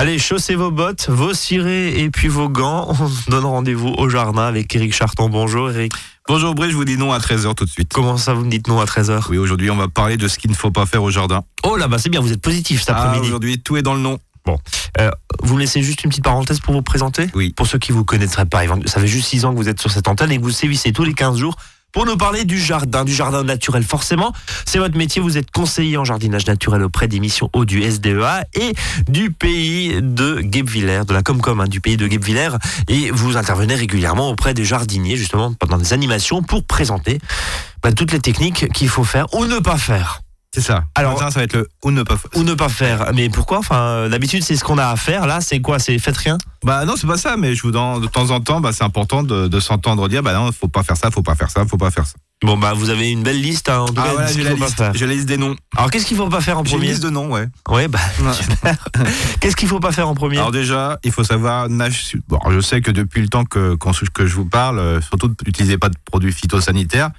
Allez, chaussez vos bottes, vos cirés et puis vos gants. On se donne rendez-vous au jardin avec Eric Charton. Bonjour Eric. Bonjour Brice, je vous dis non à 13h tout de suite. Comment ça, vous me dites non à 13h Oui, aujourd'hui, on va parler de ce qu'il ne faut pas faire au jardin. Oh là, bah c'est bien, vous êtes positif cet Ah, après-midi. aujourd'hui, tout est dans le nom. Euh, vous me laissez juste une petite parenthèse pour vous présenter? Oui. Pour ceux qui vous connaîtraient pas, ça fait juste 6 ans que vous êtes sur cette antenne et que vous sévissez tous les 15 jours pour nous parler du jardin, du jardin naturel. Forcément, c'est votre métier, vous êtes conseiller en jardinage naturel auprès des missions eau du SDEA et du pays de Guebwiller, de la Comcom, hein, du pays de Guebwiller. Et vous intervenez régulièrement auprès des jardiniers, justement, pendant des animations pour présenter bah, toutes les techniques qu'il faut faire ou ne pas faire. C'est ça. Alors- ça va être le ou ne pas faire. Ou ne pas faire. Mais pourquoi? Enfin, euh, d'habitude, c'est ce qu'on a à faire. Là, c'est quoi? C'est faites rien? Bah non, c'est pas ça, mais je vous donne de temps en temps, bah, c'est important de, de s'entendre dire, bah non, faut pas faire ça, faut pas faire ça, faut pas faire ça. Bon bah vous avez une belle liste hein, en tout cas, Ah voilà, ce j'ai la. J'ai la liste des noms. Alors qu'est-ce qu'il faut pas faire en J'ai premier? liste de noms, ouais. Ouais bah Ouais. qu'est-ce qu'il faut pas faire en premier? Alors déjà, il faut savoir nage. Bon, je sais que depuis le temps que, que je vous parle, euh, surtout n'utilisez pas de produits phytosanitaires.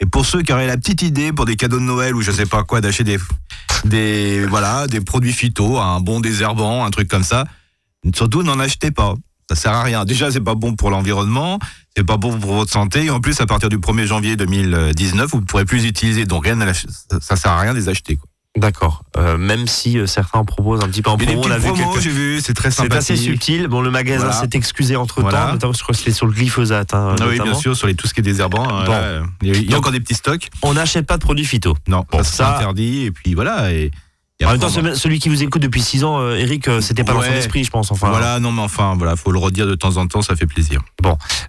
Et pour ceux qui auraient la petite idée pour des cadeaux de Noël ou je sais pas quoi, d'acheter des, voilà, des produits phyto, un bon désherbant, un truc comme ça, surtout n'en achetez pas. Ça sert à rien. Déjà, c'est pas bon pour l'environnement, c'est pas bon pour votre santé. Et en plus, à partir du 1er janvier 2019, vous ne pourrez plus utiliser. Donc rien, ça sert à rien de les acheter. Quoi. D'accord. Euh, même si euh, certains en proposent un petit peu en promo, on a vu quelques- j'ai vu, c'est très C'est sympathique. assez subtil. Bon, le magasin Voilà. s'est excusé entre temps, Voilà. notamment je crois que c'était sur le glyphosate. hein, Ah oui, bien sûr, sur les, tout ce qui est désherbant. hein, Bon. il y a, il y a Donc- encore des petits stocks. On n'achète pas de produits phyto. Non, Bon, ça, c'est interdit. Et puis voilà. Et En même temps, celui- qui vous écoute depuis 6 ans, euh, Eric, euh, c'était pas dans son Ouais. esprit, je pense. Enfin, voilà, non, mais enfin, voilà, faut le redire de temps en temps, ça fait plaisir.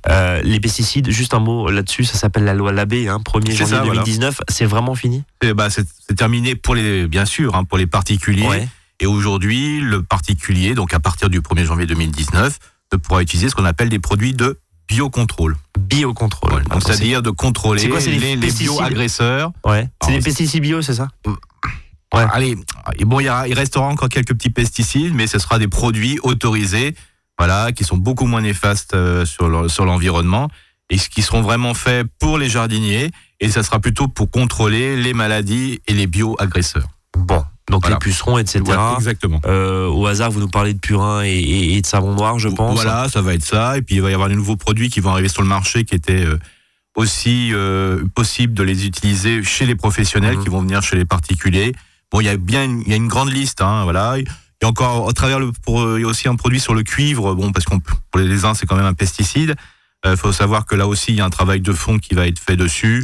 Euh, les pesticides, juste un mot là-dessus, ça s'appelle la loi Labbé, hein, 1er C'est janvier ça, voilà. 2019. C'est vraiment fini? Et bah, c'est terminé pour les, bien sûr, hein, pour les particuliers. Ouais. Et aujourd'hui, le particulier, donc à partir du 1er janvier 2019, ne pourra utiliser ce qu'on appelle des produits de biocontrôle. Biocontrôle. Donc c'est- c'est-à-dire de contrôler quoi, les les, les bioagresseurs. Ouais. C'est des pesticides bio, c'est ça? Ouais. Allez, et bon, il, y aura- il restera encore quelques petits pesticides, mais ce sera des produits autorisés, voilà, qui sont beaucoup moins néfastes euh, sur le- sur l'environnement et qui seront vraiment faits pour les jardiniers. Et ça sera plutôt pour contrôler les maladies et les bioagresseurs. Bon. Donc Voilà. les pucerons, etc. Voilà, exactement. Euh, au hasard, vous nous parlez de purin et, et- et de savon noir, je pense. Voilà, ça va être ça. Et puis il va y avoir des nouveaux produits qui vont arriver sur le marché qui étaient euh, aussi euh, possible de les utiliser chez les professionnels Mhm. qui vont venir chez les particuliers. Bon, il y a bien une, il y a une grande liste, hein, voilà. Il y a encore, à travers le, pour, euh, il y a aussi un produit sur le cuivre, bon, parce qu'on pour les uns c'est quand même un pesticide. Il faut savoir que là aussi il y a un travail de fond qui va être fait dessus.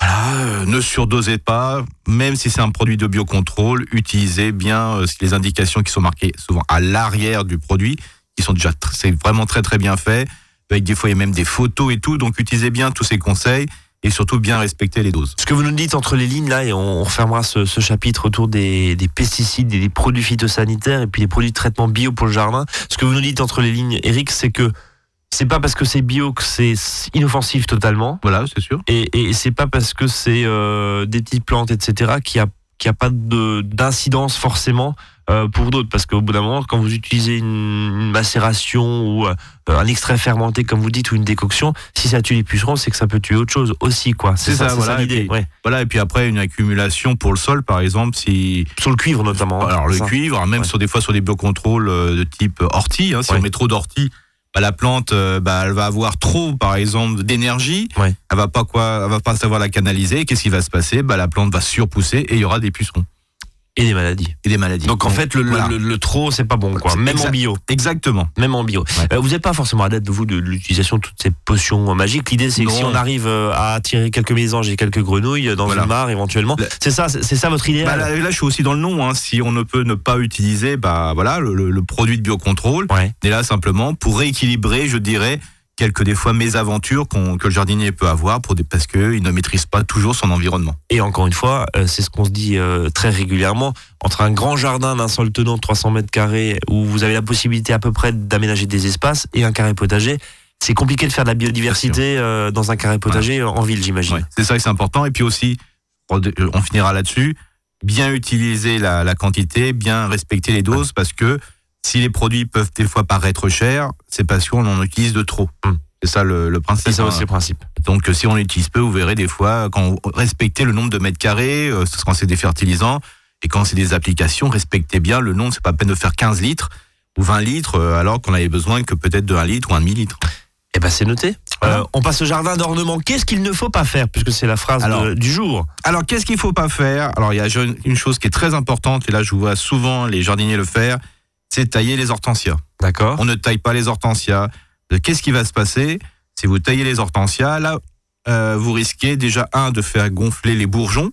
Voilà, euh, ne surdosez pas, même si c'est un produit de biocontrôle, utilisez bien euh, les indications qui sont marquées souvent à l'arrière du produit, qui sont déjà, c'est vraiment très très bien fait. Avec des fois il y a même des photos et tout, donc utilisez bien tous ces conseils et surtout bien respecter les doses. Ce que vous nous dites entre les lignes là, et on, refermera ce, ce chapitre autour des, des pesticides et des produits phytosanitaires et puis les produits de traitement bio pour le jardin. Ce que vous nous dites entre les lignes, Eric, c'est que c'est pas parce que c'est bio que c'est inoffensif totalement. Voilà, c'est sûr. Et, et c'est pas parce que c'est euh, des petites plantes, etc., qu'il n'y a, a pas de- d'incidence forcément euh, pour d'autres. Parce qu'au bout d'un moment, quand vous utilisez une, une macération ou euh, un extrait fermenté, comme vous dites, ou une décoction, si ça tue les pucerons, c'est que ça peut tuer autre chose aussi, quoi. C'est ça, voilà, et l'idée. puis- ouais. Voilà, et puis après une accumulation pour le sol, par exemple, si Sur le cuivre notamment. hein, alors le ça. cuivre, même Ouais. sur des fois sur des biocontrôles euh, de type ortie, hein, si Ouais. on met trop d'ortie, bah, la plante, bah, elle va avoir trop, par exemple, d'énergie. Ouais. Elle va pas quoi, elle va pas savoir la canaliser. Qu'est-ce qui va se passer? Bah, la plante va surpousser et il y aura des pucerons Et des maladies. et des maladies. Donc en fait, le, le- voilà. le, le trop, c'est pas bon, quoi. Même en bio. exactement. Même en bio. Ouais. Euh, vous n'êtes pas forcément adepte de vous de l'utilisation de toutes ces potions magiques. L'idée, c'est que si on arrive euh, à attirer quelques mésanges et quelques grenouilles dans Voilà. une mare éventuellement, Le- c'est ça, c'est ça votre idéal. Bah, là, là, je suis aussi dans le nom. Hein. Si on ne peut ne pas utiliser, bah voilà, le, produit de biocontrôle. Ouais. Est là simplement pour rééquilibrer, je dirais, quelques des fois mésaventures que le jardinier peut avoir pour des, parce qu'il ne maîtrise pas toujours son environnement. Et encore une fois, euh, c'est ce qu'on se dit euh, très régulièrement. Entre un grand jardin d'un sol tenant de 300 mètres carrés, où vous avez la possibilité à peu près d'aménager des espaces, et un carré potager, c'est compliqué de faire de la biodiversité euh, dans un carré potager en ville, j'imagine. Ouais, c'est ça que c'est important. Et puis aussi, on finira là-dessus, bien utiliser la, la quantité, bien respecter les doses, parce que si les produits peuvent des fois paraître chers, c'est parce qu'on en utilise de trop. Hum. C'est ça le, le principe. C'est ça hein. aussi le principe. Donc euh, si on utilise peu, vous verrez des fois, quand respectez le nombre de mètres carrés, euh, quand c'est des fertilisants, et quand c'est des applications, respectez bien le nombre, c'est pas peine de faire 15 litres. ou 20 litres, euh, alors qu'on avait besoin que peut-être de 1 litre ou un demi-litre. Eh ben c'est noté. Euh, on passe au jardin d'ornement. Qu'est-ce qu'il ne faut pas faire puisque c'est la phrase Alors, de- du jour. Alors, qu'est-ce qu'il faut pas faire? Alors, il y a une chose qui est très importante, et là, je vois souvent les jardiniers le faire, c'est tailler les hortensias. D'accord? On ne taille pas les hortensias. Euh, Qu'est-ce qui va se passer? Si vous taillez les hortensias, là, euh, vous risquez déjà, un, de faire gonfler les bourgeons,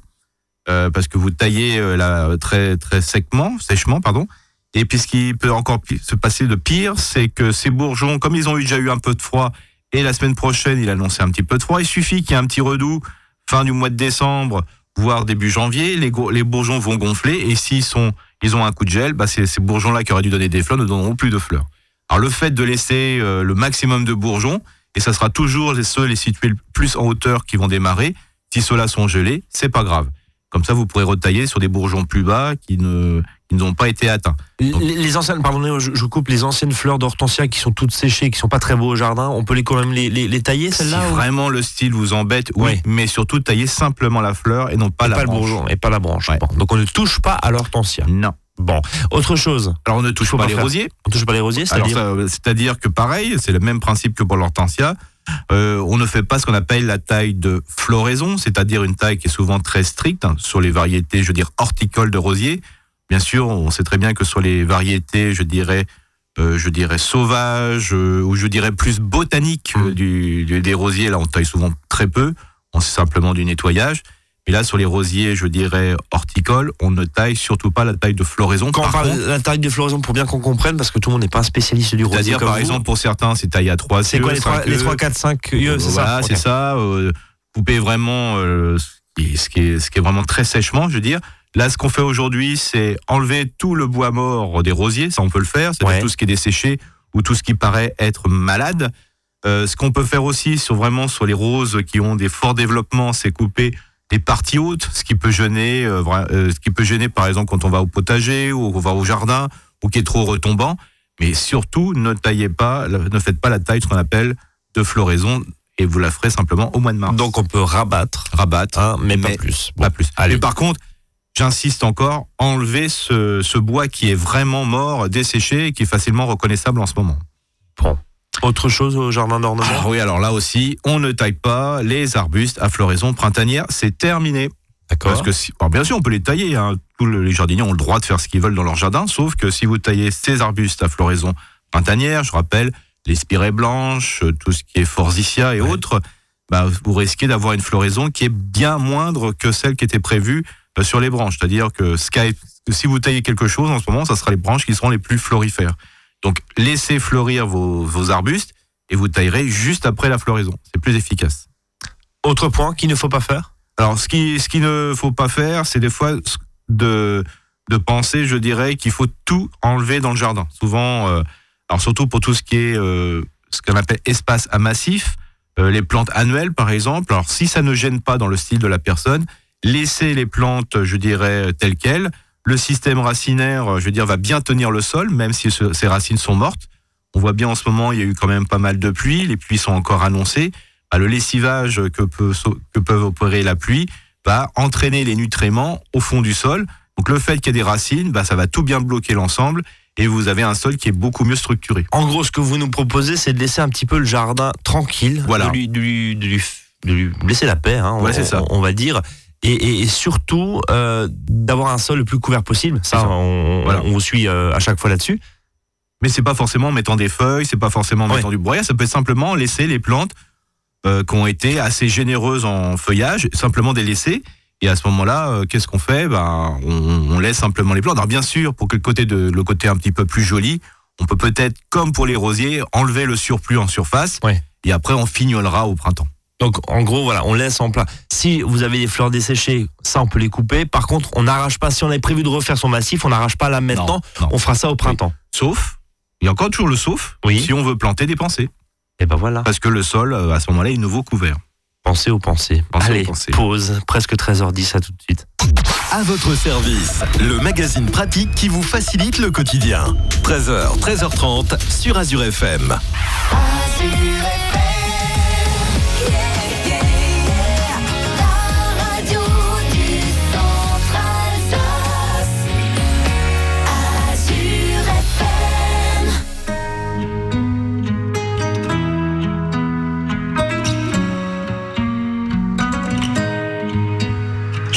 euh, parce que vous taillez là, très, très sèchement, sèchement, pardon. Et puis, ce qui peut encore se passer de pire, c'est que ces bourgeons, comme ils ont déjà eu un peu de froid, et la semaine prochaine, il annonçait un petit peu de froid, il suffit qu'il y ait un petit redoux fin du mois de décembre, voire début janvier, les, les bourgeons vont gonfler, et s'ils sont, ils ont un coup de gel, bah, c'est ces bourgeons-là qui auraient dû donner des fleurs ne donneront plus de fleurs. Alors le fait de laisser euh, le maximum de bourgeons, et ça sera toujours ceux les situés plus en hauteur qui vont démarrer, si ceux-là sont gelés, c'est pas grave. Comme ça, vous pourrez retailler sur des bourgeons plus bas qui ne qui n'ont pas été atteints. Les, les anciennes, pardonnez, je, je coupe les anciennes fleurs d'hortensia qui sont toutes séchées, qui sont pas très beaux au jardin. On peut les quand même les, les, les tailler Si celles-là ou- vraiment le style vous embête, oui, mais surtout tailler simplement la fleur et non pas et la pas le branche. bourgeon et pas la branche. Ouais. Bon. Donc on ne touche pas à l'hortensia. Non. Bon, autre chose. Alors on ne touche pas, pas les rosiers. On touche pas les rosiers, c'est-à-dire que pareil, c'est le même principe que pour l'hortensia. Euh, on ne fait pas ce qu'on appelle la taille de floraison, c'est-à-dire une taille qui est souvent très stricte hein, sur les variétés, je veux dire, horticoles de rosiers. Bien sûr, on sait très bien que sur les variétés, je dirais, euh, je dirais sauvages euh, ou je dirais plus botaniques euh, Mm. du, du- des rosiers, là, on taille souvent très peu. On sait simplement du nettoyage. Mais là, sur les rosiers, je dirais horticoles, on ne taille surtout pas la taille de floraison. Quand on Par parle contre, de la taille de floraison pour bien qu'on comprenne, parce que tout le monde n'est pas un spécialiste du rosier. C'est-à-dire, par vous. exemple, pour certains, c'est taillé à 3 c'est quoi les 3, les 3 4, 5 yeux, c'est voilà, ça c'est Ok. ça. euh, couper vraiment euh, ce, qui est, ce, qui est, ce qui est vraiment très sèchement, je veux dire. Là, ce qu'on fait aujourd'hui, c'est enlever tout le bois mort des rosiers. Ça, on peut le faire. C'est-à-dire Ouais. tout ce qui est desséché ou tout ce qui paraît être malade. Euh, ce qu'on peut faire aussi sur vraiment sur les roses qui ont des forts développements, c'est couper les parties hautes, ce qui peut gêner, euh, euh, ce qui peut gêner par exemple quand on va au potager ou on va au jardin ou qui est trop retombant. Mais surtout, ne taillez pas, ne faites pas la taille de ce qu'on appelle de floraison et vous la ferez simplement au mois de mars. Donc on peut rabattre, rabattre, hein, mais, pas plus. Bon. pas plus. allez. Mais par contre, j'insiste encore, enlevez ce, ce bois qui est vraiment mort, desséché et qui est facilement reconnaissable en ce moment. Autre chose au jardin d'ornement? Ah oui, alors là aussi, on ne taille pas les arbustes à floraison printanière, c'est terminé. D'accord. Parce que si, alors bien sûr, on peut les tailler. Hein. Tous le- les jardiniers ont le droit de faire ce qu'ils veulent dans leur jardin, sauf que si vous taillez ces arbustes à floraison printanière, je rappelle les spirées blanches, tout ce qui est forsythia et Ouais. autres, bah, vous risquez d'avoir une floraison qui est bien moindre que celle qui était prévue sur les branches. C'est-à-dire que, qui que si vous taillez quelque chose en ce moment, ça sera les branches qui seront les plus florifères. Donc laissez fleurir vos, vos arbustes et vous taillerez juste après la floraison. C'est plus efficace. Autre point qu'il ne faut pas faire? Alors, ce qui, ce qu'il ne faut pas faire, c'est des fois de, de penser, je dirais, qu'il faut tout enlever dans le jardin. Souvent, euh, alors surtout pour tout ce qui est euh, ce qu'on appelle espace à massif, euh, les plantes annuelles, par exemple. Alors, si ça ne gêne pas dans le style de la personne, laissez les plantes, je dirais, telles quelles. Le système racinaire, je veux dire, va bien tenir le sol, même si ce- ces racines sont mortes. On voit bien en ce moment, il y a eu quand même pas mal de pluie. Les pluies sont encore annoncées. Bah, le lessivage que, peut, que peuvent opérer la pluie va entraîner les nutriments au fond du sol. Donc le fait qu'il y ait des racines, bah, ça va tout bien bloquer l'ensemble et vous avez un sol qui est beaucoup mieux structuré. En gros, ce que vous nous proposez, c'est de laisser un petit peu le jardin tranquille, Voilà. de, lui, de lui- de lui- de lui laisser la paix, hein, Ouais, on, ça. on va dire, et, et- et surtout euh, d'avoir un sol le plus couvert possible. Ça. On, on- Voilà. on vous suit euh, à chaque fois là-dessus. Mais c'est pas forcément en mettant des feuilles, c'est pas forcément en Ouais. mettant du broyat, ça peut être simplement laisser les plantes euh, qui ont été assez généreuses en feuillage, simplement des laisser. Et à ce moment-là, euh, qu'est-ce qu'on fait? Ben, on, on laisse simplement les plantes. Alors bien sûr, pour que le côté, de, le côté un petit peu plus joli, on peut peut-être, comme pour les rosiers, enlever le surplus en surface. Ouais. Et après, on fignolera au printemps. Donc, en gros, voilà, on laisse en plat. Si vous avez des fleurs desséchées, ça, on peut les couper. Par contre, on n'arrache pas. Si on avait prévu de refaire son massif, on n'arrache pas là maintenant. Non, non. On fera ça au printemps. Sauf, il y a encore toujours le sauf, Oui. si on veut planter des pensées. Et ben voilà. Parce que le sol, euh, à ce moment-là, est nouveau couvert. Pensez aux pensées. Pensez aux Allez, pensées. pause. Presque 13h10, à tout de suite. À votre service, le magazine pratique qui vous facilite le quotidien. 13h, 13h30 sur Azure FM. Azure FM,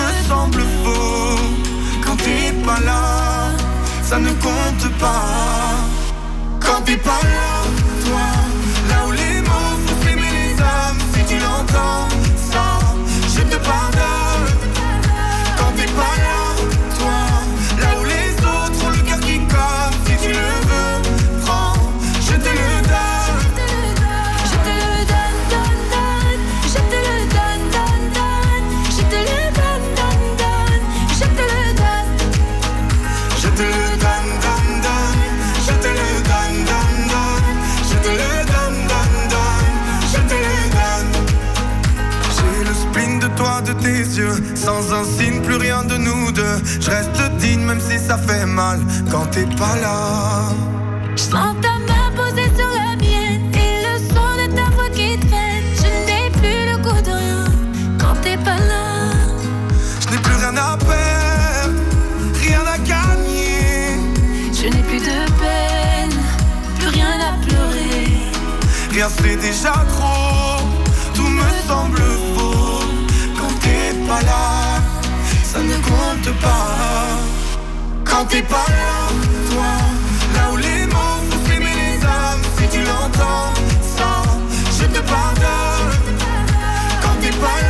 me semble faux. Quand t'es pas là, ça ne compte pas. Déjà trop, tout me semble faux. Quand t'es pas là, ça ne compte pas. Quand t'es pas là, toi, là où les mots font s'aimer les âmes, si tu l'entends, ça, je te pardonne. Quand t'es pas là,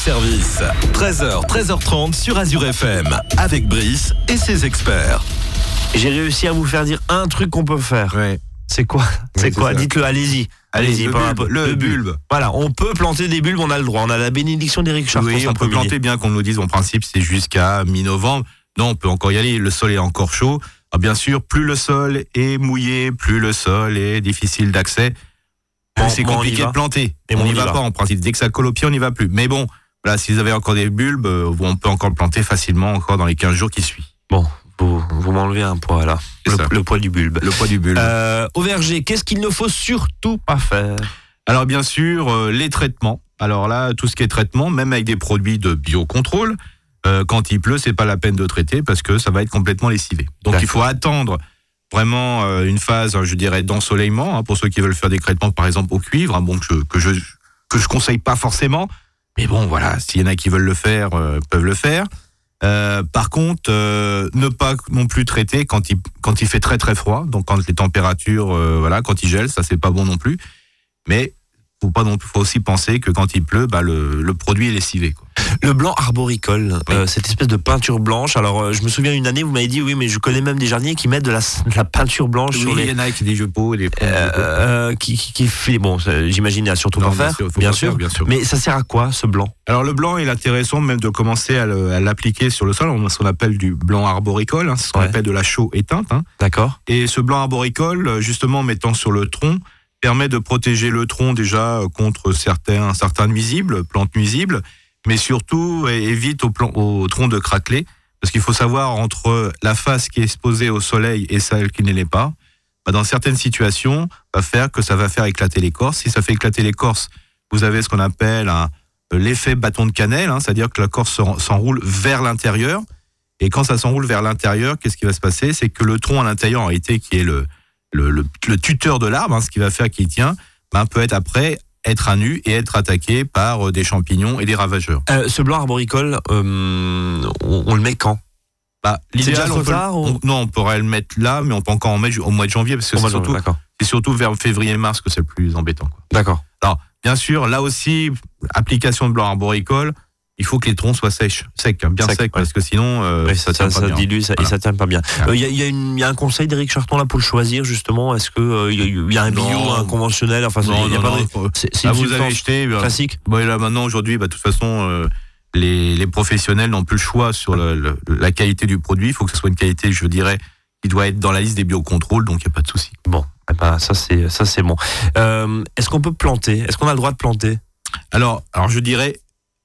Service. 13h, 13h30 sur Azure FM. Avec Brice et ses experts. J'ai réussi à vous faire dire un truc qu'on peut faire. Ouais. C'est quoi C'est quoi. Dites-le, allez-y. Allez, le bulbe, le bulbe. Voilà, on peut planter des bulbes, on a le droit. On a la bénédiction d'Éric Chartrand. Oui, on peut planter bien qu'on nous dise en principe c'est jusqu'à mi-novembre. Non, on peut encore y aller. Le sol est encore chaud. Ah, bien sûr, plus le sol est mouillé, plus le sol est difficile d'accès, plus Bon, c'est compliqué de planter. Mais on n'y va va. pas en principe. Dès que ça colle au pied, on n'y va plus. Mais bon, voilà, si vous avez encore des bulbes, euh, on peut encore planter facilement encore dans les 15 jours qui suivent. Bon, vous, vous m'enlevez un poids là. Le, poids du bulbe. Le poids du bulbe. Euh, au verger, qu'est-ce qu'il ne faut surtout pas faire? Alors bien sûr, euh, les traitements. Alors là, tout ce qui est traitement, même avec des produits de biocontrôle, euh, quand il pleut, c'est pas la peine de traiter parce que ça va être complètement lessivé. Donc il faut attendre vraiment une phase, je dirais, d'ensoleillement hein, pour ceux qui veulent faire des traitements, par exemple au cuivre, hein, bon que je, que je que je conseille pas forcément, mais bon voilà, s'il y en a qui veulent le faire, euh, peuvent le faire. Euh, par contre, euh, ne pas non plus traiter quand il quand il fait très très froid, donc quand les températures, euh, voilà, quand il gèle, ça c'est pas bon non plus. Mais faut pas non plus, faut aussi penser que quand il pleut, bah, le, le produit est lessivé. Quoi. Le blanc arboricole, Oui. euh, cette espèce de peinture blanche. Alors, euh, je me souviens une année, vous m'avez dit, oui, mais je connais même des jardiniers qui mettent de la, de la peinture blanche sur Oui, les. il y en a qui des jeux pots, des euh, euh, qui, qui, qui fait. Bon, j'imagine, il y a surtout bien faire, bien sûr. bien sûr. Mais ça sert à quoi, ce blanc? Alors le blanc, il est intéressant même de commencer à l'appliquer sur le sol. On a ce qu'on appelle du blanc arboricole, hein, c'est ce qu'on Ouais. appelle de la chaux éteinte. hein. D'accord Et ce blanc arboricole, justement, en mettant sur le tronc, permet de protéger le tronc déjà euh, contre certains, certains nuisibles, plantes nuisibles, mais surtout é- évite au, tronc de craqueler. Parce qu'il faut savoir entre la face qui est exposée au soleil et celle qui ne l'est pas, bah, dans certaines situations, va faire que ça va faire éclater l'écorce. Si ça fait éclater l'écorce, vous avez ce qu'on appelle un- l'effet bâton de cannelle, hein, c'est-à-dire que s'en- s'enroule vers l'intérieur. Et quand ça s'enroule vers l'intérieur, qu'est-ce qui va se passer? C'est que le tronc à l'intérieur, en réalité, qui est le, le, le- le tuteur de l'arbre, hein, ce qui va faire qu'il tient, ben, peut être après être à nu et être attaqué par euh, des champignons et des ravageurs. Euh, Ce blanc arboricole, euh, on, on le met quand? Bah, l'idéal, on peut, tard, ou- on- non, on pourrait le mettre là, mais on peut encore en mettre au mois de janvier parce que c'est surtout, surtout vers février-mars que c'est le plus embêtant. D'accord. Bien sûr, là aussi, application de blanc arboricole, il faut que les troncs soient sèches, secs, hein, bien Sec, secs, parce que sinon, euh, Ouais, ça, tient ça, pas ça bien. dilue ça, et ça tient pas bien. Il Voilà. y, a, y a une- y a un conseil d'Éric Charton là pour le choisir justement? Est-ce que euh, y, a, y a un bio, Non. un conventionnel Enfin, Non, il y a non, pas de- c'est Là, une vous avez acheté, bah, classique. Et là maintenant aujourd'hui, bah, de toute façon, euh, les, les professionnels n'ont plus le choix sur le- le- la qualité du produit. Il faut que ce soit une qualité, je dirais, qui doit être dans la liste des biocontrôles, donc il n'y a pas de souci. Bon, eh ben, ça c'est ça c'est bon. Euh, Est-ce qu'on peut planter? Est-ce qu'on a le droit de planter? Alors, alors je dirais,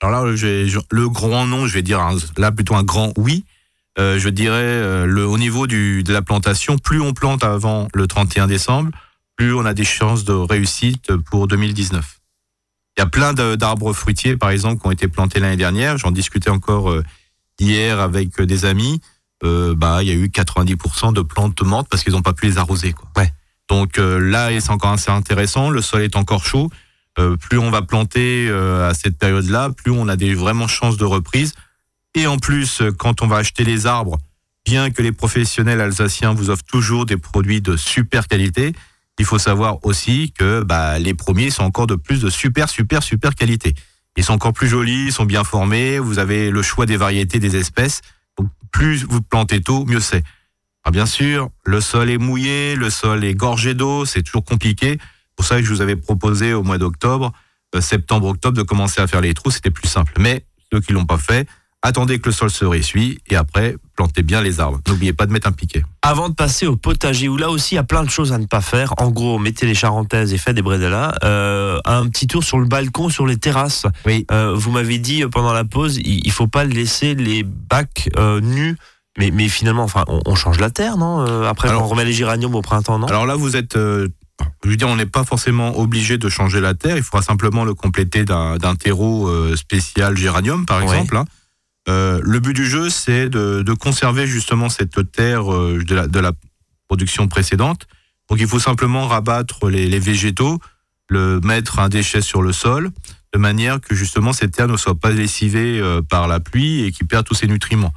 alors là, je- je- le grand nom, je vais dire un- là plutôt un grand oui. Euh, je dirais euh, le, au niveau du, de la plantation, plus on plante avant le 31 décembre, plus on a des chances de réussite pour 2019. Il y a plein d'arbres fruitiers, par exemple, qui ont été plantés l'année dernière. J'en discutais encore euh, hier avec des amis. Bah, il y a eu 90% de plantes mortes parce qu'ils n'ont pas pu les arroser. Quoi. Ouais. Donc là, c'est encore assez intéressant. Le sol est encore chaud. Euh, plus on va planter euh, à cette période-là, plus on a des vraiment chances de reprise. Et en plus, euh, quand on va acheter les arbres, bien que les professionnels alsaciens vous offrent toujours des produits de super qualité, il faut savoir aussi que bah, les premiers sont encore de plus de super, super, super qualité. Ils sont encore plus jolis, ils sont bien formés, vous avez le choix des variétés des espèces. Plus vous plantez tôt, mieux c'est. Bien sûr, le sol est mouillé, le sol est gorgé d'eau, c'est toujours compliqué. C'est pour ça que je vous avais proposé au mois d'octobre, euh, septembre-octobre, de commencer à faire les trous, c'était plus simple. Mais ceux qui l'ont pas fait, attendez que le sol se ressuie et après, plantez bien les arbres. N'oubliez pas de mettre un piquet. Avant de passer au potager, où là aussi il y a plein de choses à ne pas faire. En gros, mettez les charentaises et faites des brédellas. Euh, un petit tour sur le balcon, sur les terrasses. Oui. Euh, vous m'avez dit euh, pendant la pause, il, il faut pas laisser les bacs euh, nus. Mais, mais finalement, enfin, on, on change la terre, non Après, Alors- on remet les géraniums au printemps, non? Alors là, vous êtes. Je veux dire, on n'est pas forcément obligé de changer la terre. Il faudra simplement le compléter d'un d'un terreau euh, spécial géranium, par exemple. hein. Euh, le but du jeu, c'est de, de conserver justement cette terre euh, de, la, de la production précédente. Donc, il faut simplement rabattre les, les végétaux, le mettre un déchet sur le sol, de manière que justement cette terre ne soit pas lessivée euh, par la pluie et qu'il perde tous ses nutriments.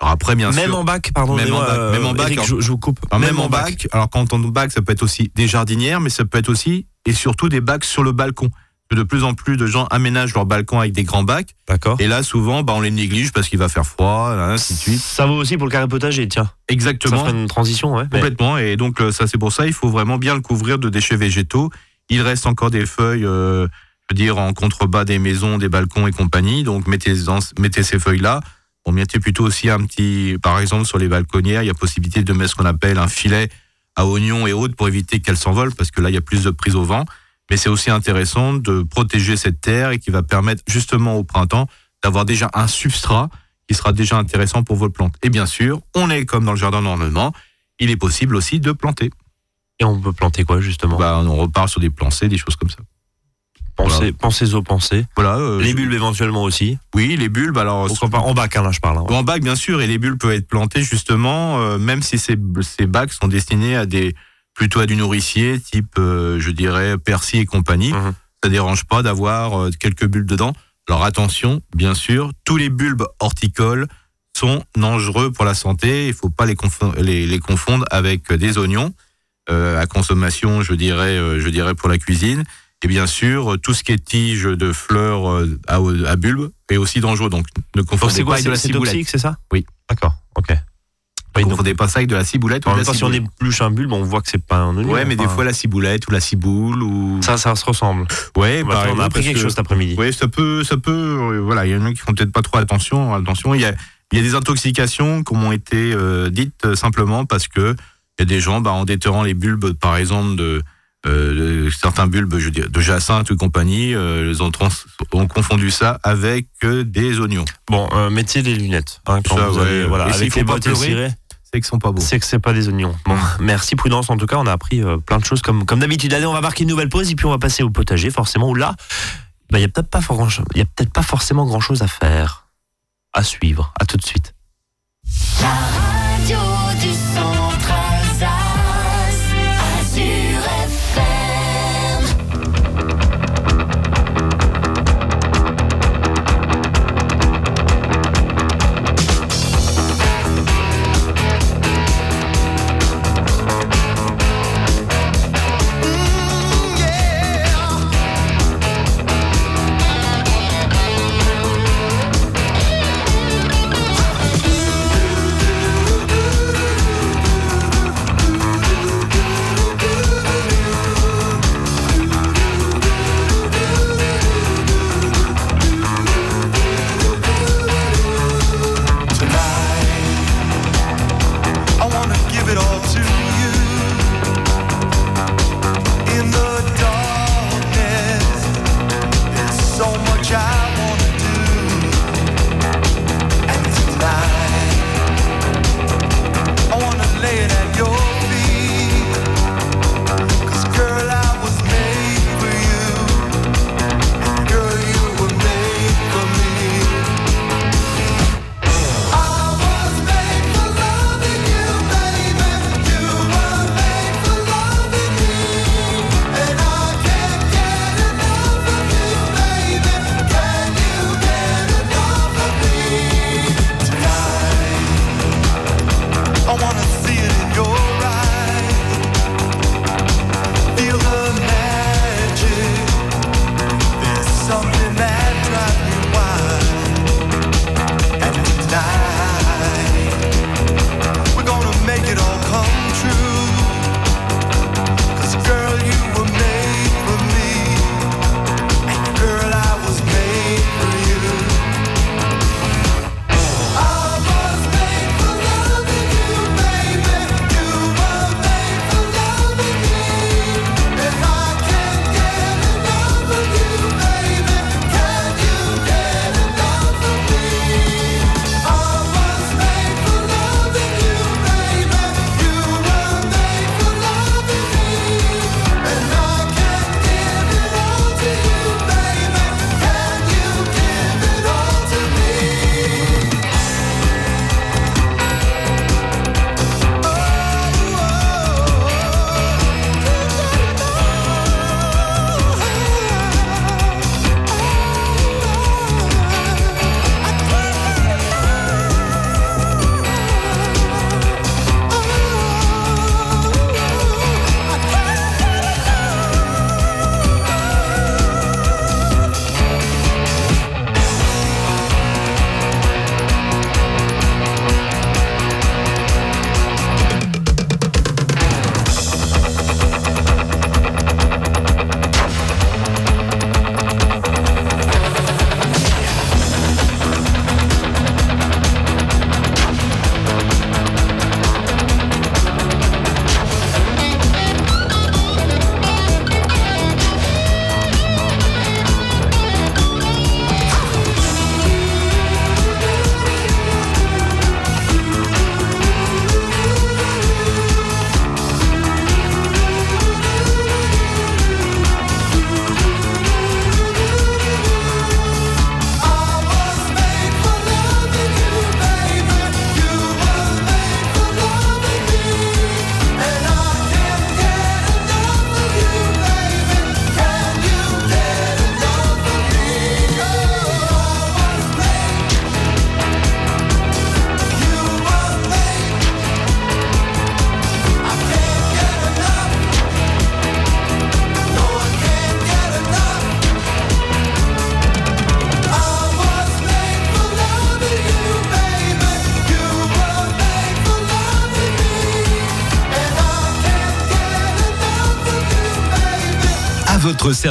Alors après, bien Même sûr. en bac, pardon. Même en bac, même en bac, Eric, alors- je, je vous coupe. Alors, même, en bac, alors quand on bac, ça peut être aussi des jardinières, mais ça peut être aussi et surtout des bacs sur le balcon. De plus en plus de gens aménagent leur balcon avec des grands bacs. D'accord. Et là, souvent, bah, on les néglige parce qu'il va faire froid, ainsi de suite. Ça vaut aussi pour le carré potager, tiens. Ça Exactement. ferait une transition, ouais. Complètement. Et donc, euh, ça, c'est pour ça, il faut vraiment bien le couvrir de déchets végétaux. Il reste encore des feuilles, euh, je veux dire, en contrebas des maisons, des balcons et compagnie. Donc, mettez, mettez ces feuilles-là. On mettez plutôt aussi un petit, par exemple, sur les balconnières, il y a possibilité de mettre ce qu'on appelle un filet à oignons et autres pour éviter qu'elles s'envolent, parce que là, il y a plus de prise au vent. Mais c'est aussi intéressant de protéger cette terre et qui va permettre justement au printemps d'avoir déjà un substrat qui sera déjà intéressant pour vos plantes. Et bien sûr, on est comme dans le jardin d'ornement, il est possible aussi de planter. Et on peut planter quoi, justement? Bah, on repart sur des plancés, des choses comme ça. Pensez, voilà. pensez aux pensées. Voilà. euh, Les bulbes éventuellement aussi. Oui, les bulbes. Alors, Pourquoi pas en bac, hein, là, je parle. hein. en bac, bien sûr, et les bulbes peuvent être plantés justement, euh, même si ces, ces bacs sont destinés à des plutôt à du nourricier, type, euh, je dirais, persil et compagnie. Mhm. Ça dérange pas d'avoir quelques bulbes dedans. Alors attention, bien sûr, tous les bulbes horticoles sont dangereux pour la santé. Il faut pas les confondre, les, les confondre avec des oignons à consommation, je dirais, je dirais pour la cuisine. Et bien sûr, euh, tout ce qui est tige de fleurs euh, à, à bulbe est aussi dangereux. Donc ne confondez c'est pas quoi avec de la ciboulette. c'est ça? Oui. D'accord, ok. Ne Oui, donc, confondez pas ça avec de la ciboulette ou en même temps, si on épluche un bulbe, on voit que c'est pas un oignon. Ouais, mais des fois la ciboulette ou la ciboule ou. Ça, ça se ressemble. Ouais, Bah, on a appris quelque que- chose cet après-midi. Oui, ça peut, ça peut, euh, voilà, il y en a qui font peut-être pas trop attention. Attention, il y a, il y a des intoxications qui ont été euh, dites simplement parce que il y a des gens, bah, en déterrant les bulbes, par exemple de, euh, certains bulbes, je veux dire, de jacinthe ou compagnie, euh, les ont, confondu ça avec euh, des oignons. Bon, euh, mettez des lunettes. hein, quand Ça, vous ouais. allez- voilà, Et s'il avec les pas bottes C'est qu'ils sont pas beaux. c'est que c'est pas des oignons. Bon, merci Prudence. En tout cas, on a appris euh, plein de choses comme, comme d'habitude. Allez, on va marquer une nouvelle pause et puis on va passer au potager, forcément. Où là, bah, il y a peut-être pas, for- grand- il y a peut-être pas forcément grand chose à faire, à suivre. À tout de suite. La radio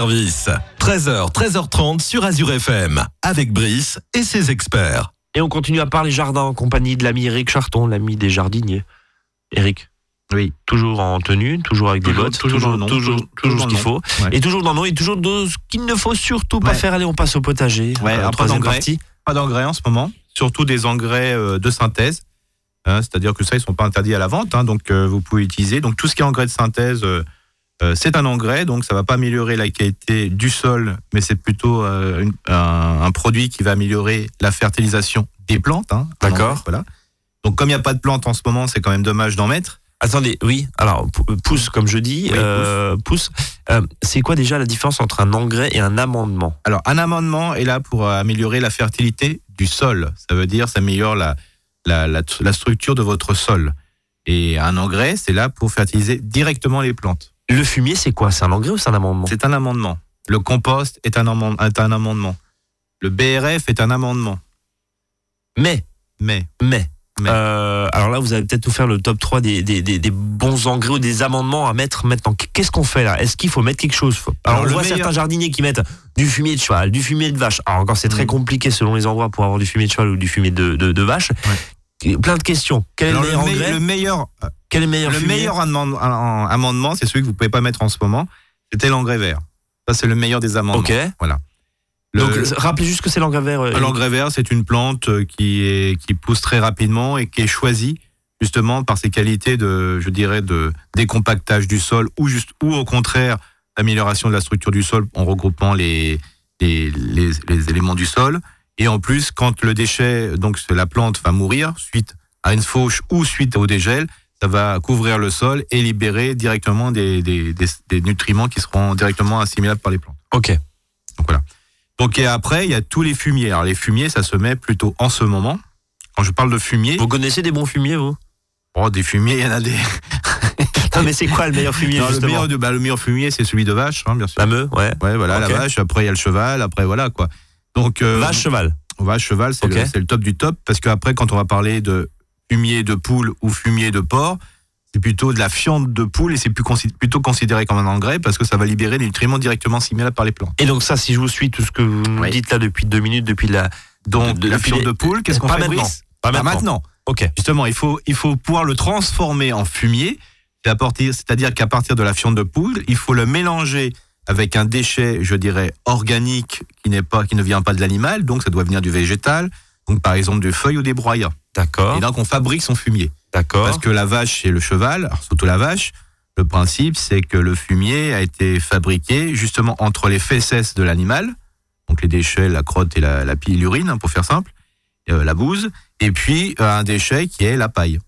service. 13h, 13h30 sur Azure FM, avec Brice et ses experts. Et on continue à parler jardin en compagnie de l'ami Eric Charton, l'ami des jardiniers. Eric, Oui. toujours en tenue, toujours avec des bottes, toujours toujours, toujours- toujours toujours ce qu'il faut. Ouais. Et toujours dans le nom, et toujours de ce qu'il ne faut surtout pas Ouais. faire. Allez, on passe au potager. Ouais, Euh, pas troisième d'engrais. partie. Pas d'engrais en ce moment, surtout des engrais euh, de synthèse. Hein, C'est-à-dire que ça, ils sont pas interdits à la vente, hein, donc euh, vous pouvez utiliser. Donc tout ce qui est engrais de synthèse, euh, c'est un engrais, donc ça va pas améliorer la qualité du sol, mais c'est plutôt euh, une- un, un produit qui va améliorer la fertilisation des plantes. hein, D'accord. Voilà. Donc comme il n'y a pas de plantes en ce moment, c'est quand même dommage d'en mettre. Attendez, oui, alors pou- pousse comme je dis, Oui, euh, pousse. Euh, c'est quoi déjà la différence entre un engrais et un amendement? Alors, un amendement est là pour euh, améliorer la fertilité du sol. Ça veut dire, ça améliore la, la, la, la structure de votre sol. Et un engrais, c'est là pour fertiliser directement les plantes. Le fumier, c'est quoi? C'est un engrais ou c'est un amendement? C'est un amendement. Le compost est un, amend- est un amendement. Le BRF est un amendement. Mais, Mais, mais. Mais. euh, alors là, vous allez peut-être nous faire le top 3 des, des, des, des bons engrais ou des amendements à mettre maintenant. Qu'est-ce qu'on fait là? Est-ce qu'il faut mettre quelque chose? Alors, Alors, on voit meilleur- certains jardiniers qui mettent du fumier de cheval, du fumier de vache. Alors encore, c'est très Mm. compliqué selon les endroits pour avoir du fumier de cheval ou du fumier de, de, de vache. Plein de questions. Quel est alors, le le, meilleur me- engrais le meilleur, Quel est le meilleur le fumier meilleur amend- un- amendement, c'est celui que vous pouvez pas mettre en ce moment. C'était l'engrais vert. Ça, c'est le meilleur des amendements. Ok. Voilà. Le- Donc, rappelez juste que c'est l'engrais vert. euh, L'engrais vert, c'est une plante euh, qui, est, qui pousse très rapidement et qui est choisie justement par ses qualités de, je dirais, de décompactage du sol ou, juste, ou au contraire, amélioration de la structure du sol en regroupant les, les, les, les éléments du sol. Et en plus, quand le déchet, donc la plante va mourir suite à une fauche ou suite au dégel, ça va couvrir le sol et libérer directement des, des, des, des nutriments qui seront directement assimilables par les plantes. Ok. Donc voilà. Donc et après, il y a tous les fumiers. Alors les fumiers, ça se met plutôt en ce moment. Quand je parle de fumier, Vous connaissez des bons fumiers, vous? Oh, des fumiers, il y en a des. Non, mais c'est quoi le meilleur fumier Non, le, meilleur, bah, le meilleur fumier, c'est celui de vache, hein, bien sûr. La meu, ouais. Ouais, voilà, la vache. Après, il y a le cheval. Après, voilà quoi. Donc euh, cheval. vache, cheval, c'est Ok. le, c'est le top du top. Parce qu'après, quand on va parler de fumier de poule ou fumier de porc, c'est plutôt de la fiente de poule et c'est plutôt considéré comme un engrais parce que ça va libérer des nutriments directement assimilables par les plantes. Et donc ça, si je vous suis tout ce que vous Oui. dites là depuis deux minutes, depuis la... Donc, De- la fiente les- de poule, qu'est-ce qu'on Pas fait maintenant. Pas Bah, maintenant. maintenant. Ok. Justement, il faut, il faut pouvoir le transformer en fumier. À C'est-à-dire qu'à partir de la fiente de poule, il faut le mélanger avec un déchet, je dirais, organique qui n'est pas, qui ne vient pas de l'animal, donc ça doit venir du végétal. Donc par exemple des feuilles ou des broyats. D'accord. Et donc on fabrique son fumier. D'accord. Parce que la vache et le cheval, surtout la vache, le principe c'est que le fumier a été fabriqué justement entre les fesses de l'animal, donc les déchets, la crotte et la, la pile, l'urine, hein, pour faire simple, euh, la bouse, et puis euh, un déchet qui est la paille.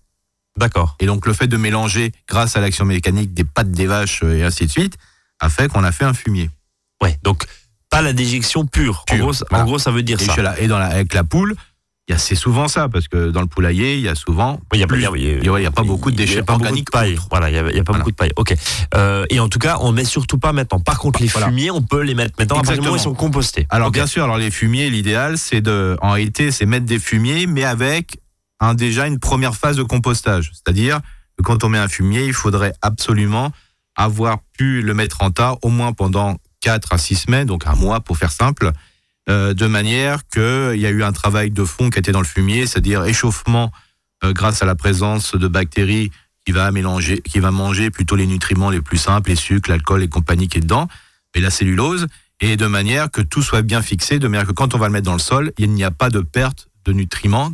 D'accord. Et donc le fait de mélanger, grâce à l'action mécanique des pattes des vaches euh, et ainsi de suite, a fait qu'on a fait un fumier. Ouais. Donc pas la déjection pure. En gros, ça- en voilà. gros, ça veut dire Et, ça. la- et dans la- avec la poule, il y a c'est souvent ça parce que dans le poulailler, il y a souvent Il y a, pas- beaucoup de déchets pas beaucoup organiques de paille. pour- Voilà, il y a, y a pas Voilà. beaucoup de paille. Ok. Euh, et en tout cas, on met surtout pas maintenant. Par contre, les Voilà. fumiers, on peut les mettre maintenant. À où ils sont Exactement. compostés. Alors bien sûr, alors les fumiers, l'idéal c'est de, en réalité, c'est mettre des fumiers, mais avec un, déjà une première phase de compostage. C'est-à-dire que quand on met un fumier, il faudrait absolument avoir pu le mettre en tas au moins pendant 4 à 6 semaines, donc un mois pour faire simple, euh, de manière qu'il y a eu un travail de fond qui était dans le fumier, c'est-à-dire échauffement euh, grâce à la présence de bactéries qui va mélanger, qui va manger plutôt les nutriments les plus simples, les sucres, l'alcool et compagnie qui est dedans, et la cellulose, et de manière que tout soit bien fixé, de manière que quand on va le mettre dans le sol, il n'y a pas de perte de nutriments,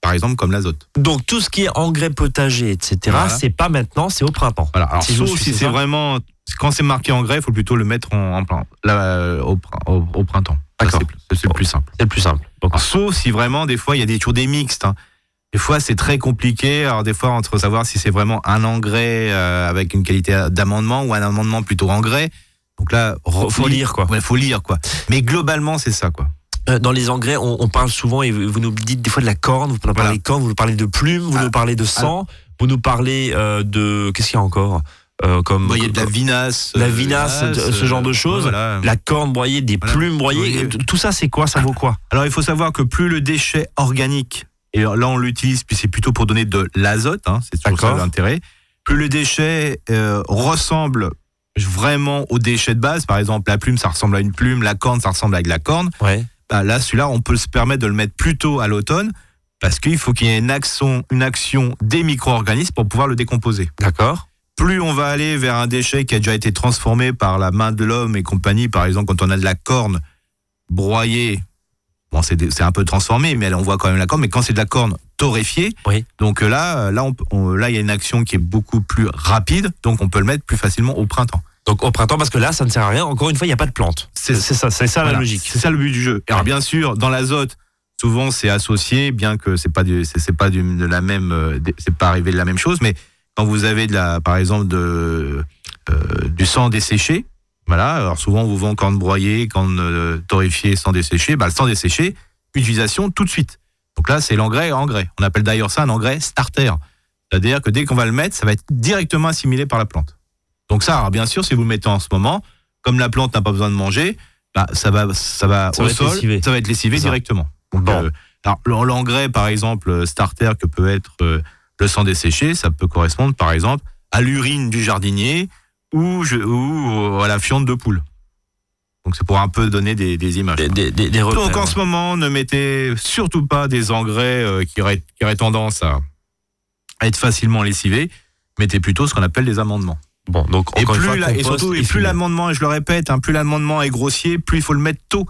par exemple comme l'azote. Donc tout ce qui est engrais potager, etc. Voilà. C'est pas maintenant, c'est au printemps. Voilà. Alors, Si sauf si c'est vraiment quand c'est marqué engrais, il faut plutôt le mettre en, en plein- là, au, prin- au- au printemps. D'accord. C'est c'est le plus simple. C'est le plus simple. Donc, Alors, sauf si vraiment, des fois, il y a des, toujours des mixtes. hein. Des fois, c'est très compliqué. Alors, des fois, entre savoir si c'est vraiment un engrais euh, avec une qualité d'amendement ou un amendement plutôt engrais. Donc là, Faut- faut lire, quoi. Ouais, faut lire, quoi. Mais globalement, c'est ça, quoi. Euh, Dans les engrais, on, on parle souvent, et vous nous dites des fois de la corne, vous parlez Voilà. de corne, vous nous parlez de plumes, vous Ah, nous parlez de sang, vous nous parlez euh, de. Qu'est-ce qu'il y a encore Euh, comme, y a de la vinasse. La euh, vinasse, ce genre de choses. voilà. la corne broyée, des Voilà. plumes broyées. Oui. Tout ça, c'est quoi Ça vaut quoi? Alors, il faut savoir que plus le déchet organique, et là, on l'utilise, puis c'est plutôt pour donner de l'azote, hein, c'est toujours ça l'intérêt, plus le déchet euh, ressemble, vraiment aux déchets de base. Par exemple, la plume, ça ressemble à une plume, la corne, ça ressemble à de la corne. Ouais. Bah, là, celui-là, on peut se permettre de le mettre plus tôt à l'automne parce qu'il faut qu'il y ait une action, une action des micro-organismes pour pouvoir le décomposer. D'accord. Plus on va aller vers un déchet qui a déjà été transformé par la main de l'homme et compagnie, par exemple, quand on a de la corne broyée, bon, c'est un peu transformé, mais on voit quand même la corne, mais quand c'est de la corne torréfiée, Oui. donc euh, là, euh, là, on, peut- on- là, il y a une action qui est beaucoup plus rapide, donc on peut le mettre plus facilement au printemps. Donc au printemps, parce que là, ça ne sert à rien. Encore une fois, il n'y a pas de plantes. C'est- ça, c'est ça la logique. C'est ça le but du jeu. Alors bien sûr, dans l'azote, souvent c'est associé, bien que c'est pas c'est pas du- de la même, euh, c'est pas arrivé de la même chose, mais quand vous avez de la, par exemple de euh, du sang desséché, voilà. Alors souvent on vous vend corne broyée, corne euh, torréfiée, sang desséché. Bah le sang desséché, utilisation tout de suite. Donc là c'est l'engrais engrais. On appelle d'ailleurs ça un engrais starter. C'est-à-dire que dès qu'on va le mettre, ça va être directement assimilé par la plante. Donc ça, alors bien sûr, si vous le mettez en ce moment, comme la plante n'a pas besoin de manger, bah, ça va, ça va Ça au va être sol, lessivé. ça va être lessivé directement. Donc, Bon. euh, alors l'en- l'engrais, par exemple, euh, starter que peut être euh, le sang desséché, ça peut correspondre, par exemple, à l'urine du jardinier ou, je- ou à la fiente de poule. Donc c'est pour un peu donner des, des images. Des, des, des, repères, Donc en ouais. ce moment, ne mettez surtout pas des engrais euh, qui, auraient, qui auraient tendance à, à être facilement lessivés. Mettez plutôt ce qu'on appelle des amendements. Bon, donc Et plus, fois, la- et compost surtout, et plus l'amendement, et je le répète, hein, plus l'amendement est grossier, plus il faut le mettre tôt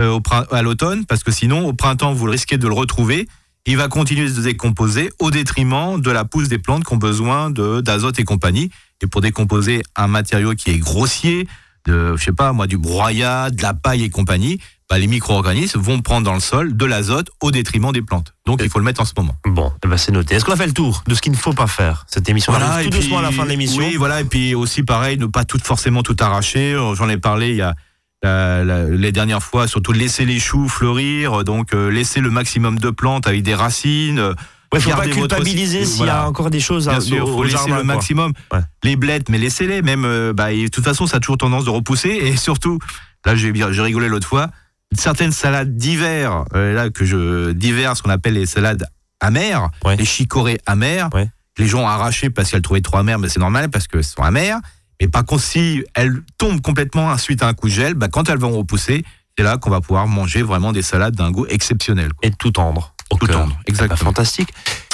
euh, au à l'automne, parce que sinon, au printemps, vous risquez de le retrouver. Il va continuer de se décomposer au détriment de la pousse des plantes qui ont besoin d'azote et compagnie. Et pour décomposer un matériau qui est grossier, de, je sais pas, moi, du broyat, de la paille et compagnie, bah, les micro-organismes vont prendre dans le sol de l'azote au détriment des plantes. Donc, il faut le mettre en ce moment. Bon, eh ben, c'est noté. Est-ce qu'on a fait le tour de ce qu'il ne faut pas faire Cette émission Voilà, arrive et tout doucement à la puis- fin de l'émission. Oui, voilà, et puis aussi pareil, ne pas tout forcément tout arracher. Euh, J'en ai parlé il y a la- la- les dernières fois, surtout laisser les choux fleurir, donc euh, laisser le maximum de plantes avec des racines. euh, Ouais, faut pas votre- culpabiliser s'il y a encore des choses à Bien sûr, au- faut au laisser le maximum. Ouais. Les blettes, mais laissez-les. Même, euh, bah, et de toute façon, ça a toujours tendance de repousser. Et surtout, là, j'ai rigolé l'autre fois. Certaines salades d'hiver, euh, là que je d'hiver, ce qu'on appelle les salades amères, Ouais. les chicorées amères. Ouais. Les gens ont arraché parce qu'elles trouvaient trop amères, mais c'est normal parce qu'elles sont amères. Et par contre, si elles tombent complètement suite à un coup de gel, bah, quand elles vont repousser, c'est là qu'on va pouvoir manger vraiment des salades d'un goût exceptionnel. quoi. Et tout tendre. au Tout cœur. tendre, Eh ben, exactement. fantastique.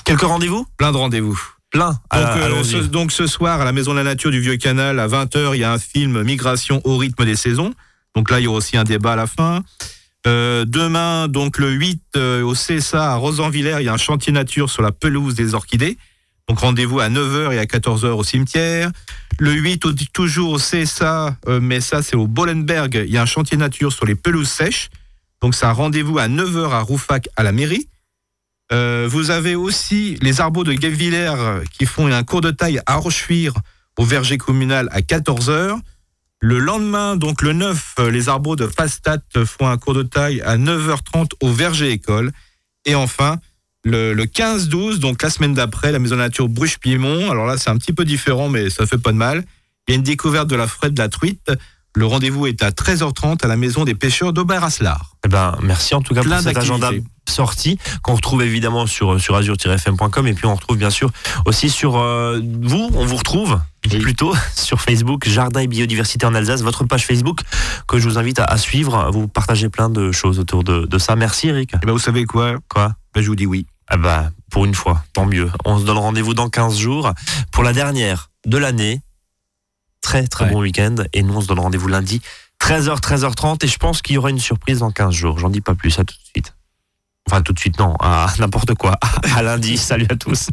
Quelques rendez-vous? Plein de rendez-vous. Plein. Donc, Ah, euh, ce, donc ce soir, à la Maison de la Nature du Vieux Canal, à 20h, il y a un film Migration au rythme des saisons. Donc là, il y aura aussi un débat à la fin. Euh, demain, donc le 8, euh, au CSA à Rosanvillers, il y a un chantier nature sur la pelouse des orchidées. Donc rendez-vous à 9h et à 14h au cimetière. Le 8, au- toujours au CSA, euh, mais ça c'est au Bollenberg, il y a un chantier nature sur les pelouses sèches. Donc c'est un rendez-vous à 9h à Roufac à la mairie. Vous avez aussi les arbres de Guebwiller euh, qui font un cours de taille à Rochefuire au verger communal à 14h. Le lendemain, donc le 9, euh, les arbres de Fastat font un cours de taille à 9h30 au verger école. Et enfin, le, le 15-12, donc la semaine d'après, la maison de nature Bruche-Piémont. Alors là, c'est un petit peu différent, mais ça fait pas de mal. Il y a une découverte de la frette de la truite. Le rendez-vous est à 13h30 à la maison des pêcheurs d'Aubert-Aslar. Eh ben, merci en tout cas Plein pour cet agenda sorti qu'on retrouve évidemment sur, sur azur-fm.com et puis on retrouve bien sûr aussi sur euh, vous, on vous retrouve Oui. plutôt sur Facebook Jardin et Biodiversité en Alsace, votre page Facebook que je vous invite à, à suivre. Vous partagez plein de choses autour de, de ça. Merci Eric. Et ben, vous savez quoi? Quoi? Ben, Je vous dis oui. Ah bah, pour une fois, tant mieux. On se donne rendez-vous dans 15 jours pour la dernière de l'année. Très très Ouais. bon week-end. Et nous, on se donne rendez-vous lundi, 13h, 13h30. Et je pense qu'il y aura une surprise dans 15 jours. J'en dis pas plus, à tout de suite. Enfin, tout de suite, non, à n'importe quoi. À lundi, salut à tous.